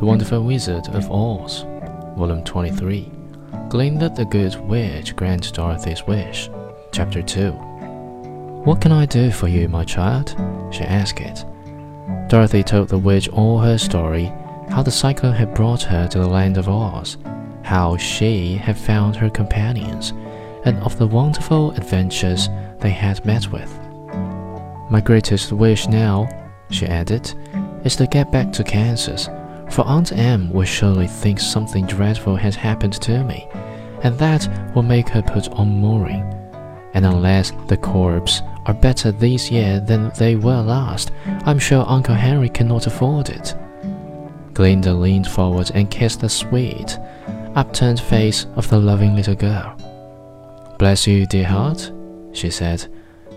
Wonderful Wizard of Oz, Volume 23. Glinda the Good Witch grants Dorothy's wish. Chapter 2. What can I do for you, my child? she asked. it. Dorothy told the witch all her story how the cyclone had brought her to the land of Oz, how she had found her companions, and of the wonderful adventures they had met with. My greatest wish now, she added, is to get back to Kansas, for Aunt Em will surely think something dreadful has happened to me, and that will make her put on mourning. And unless the corps are better this year than they were last, I'm sure Uncle Henry cannot afford it. Glinda leaned forward and kissed the sweet, upturned face of the loving little girl. Bless you, dear heart, she said.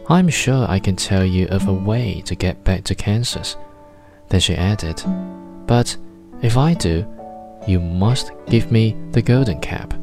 I'm sure I can tell you of a way to get back to Kansas. Then she added, But if I do, you must give me the golden cap.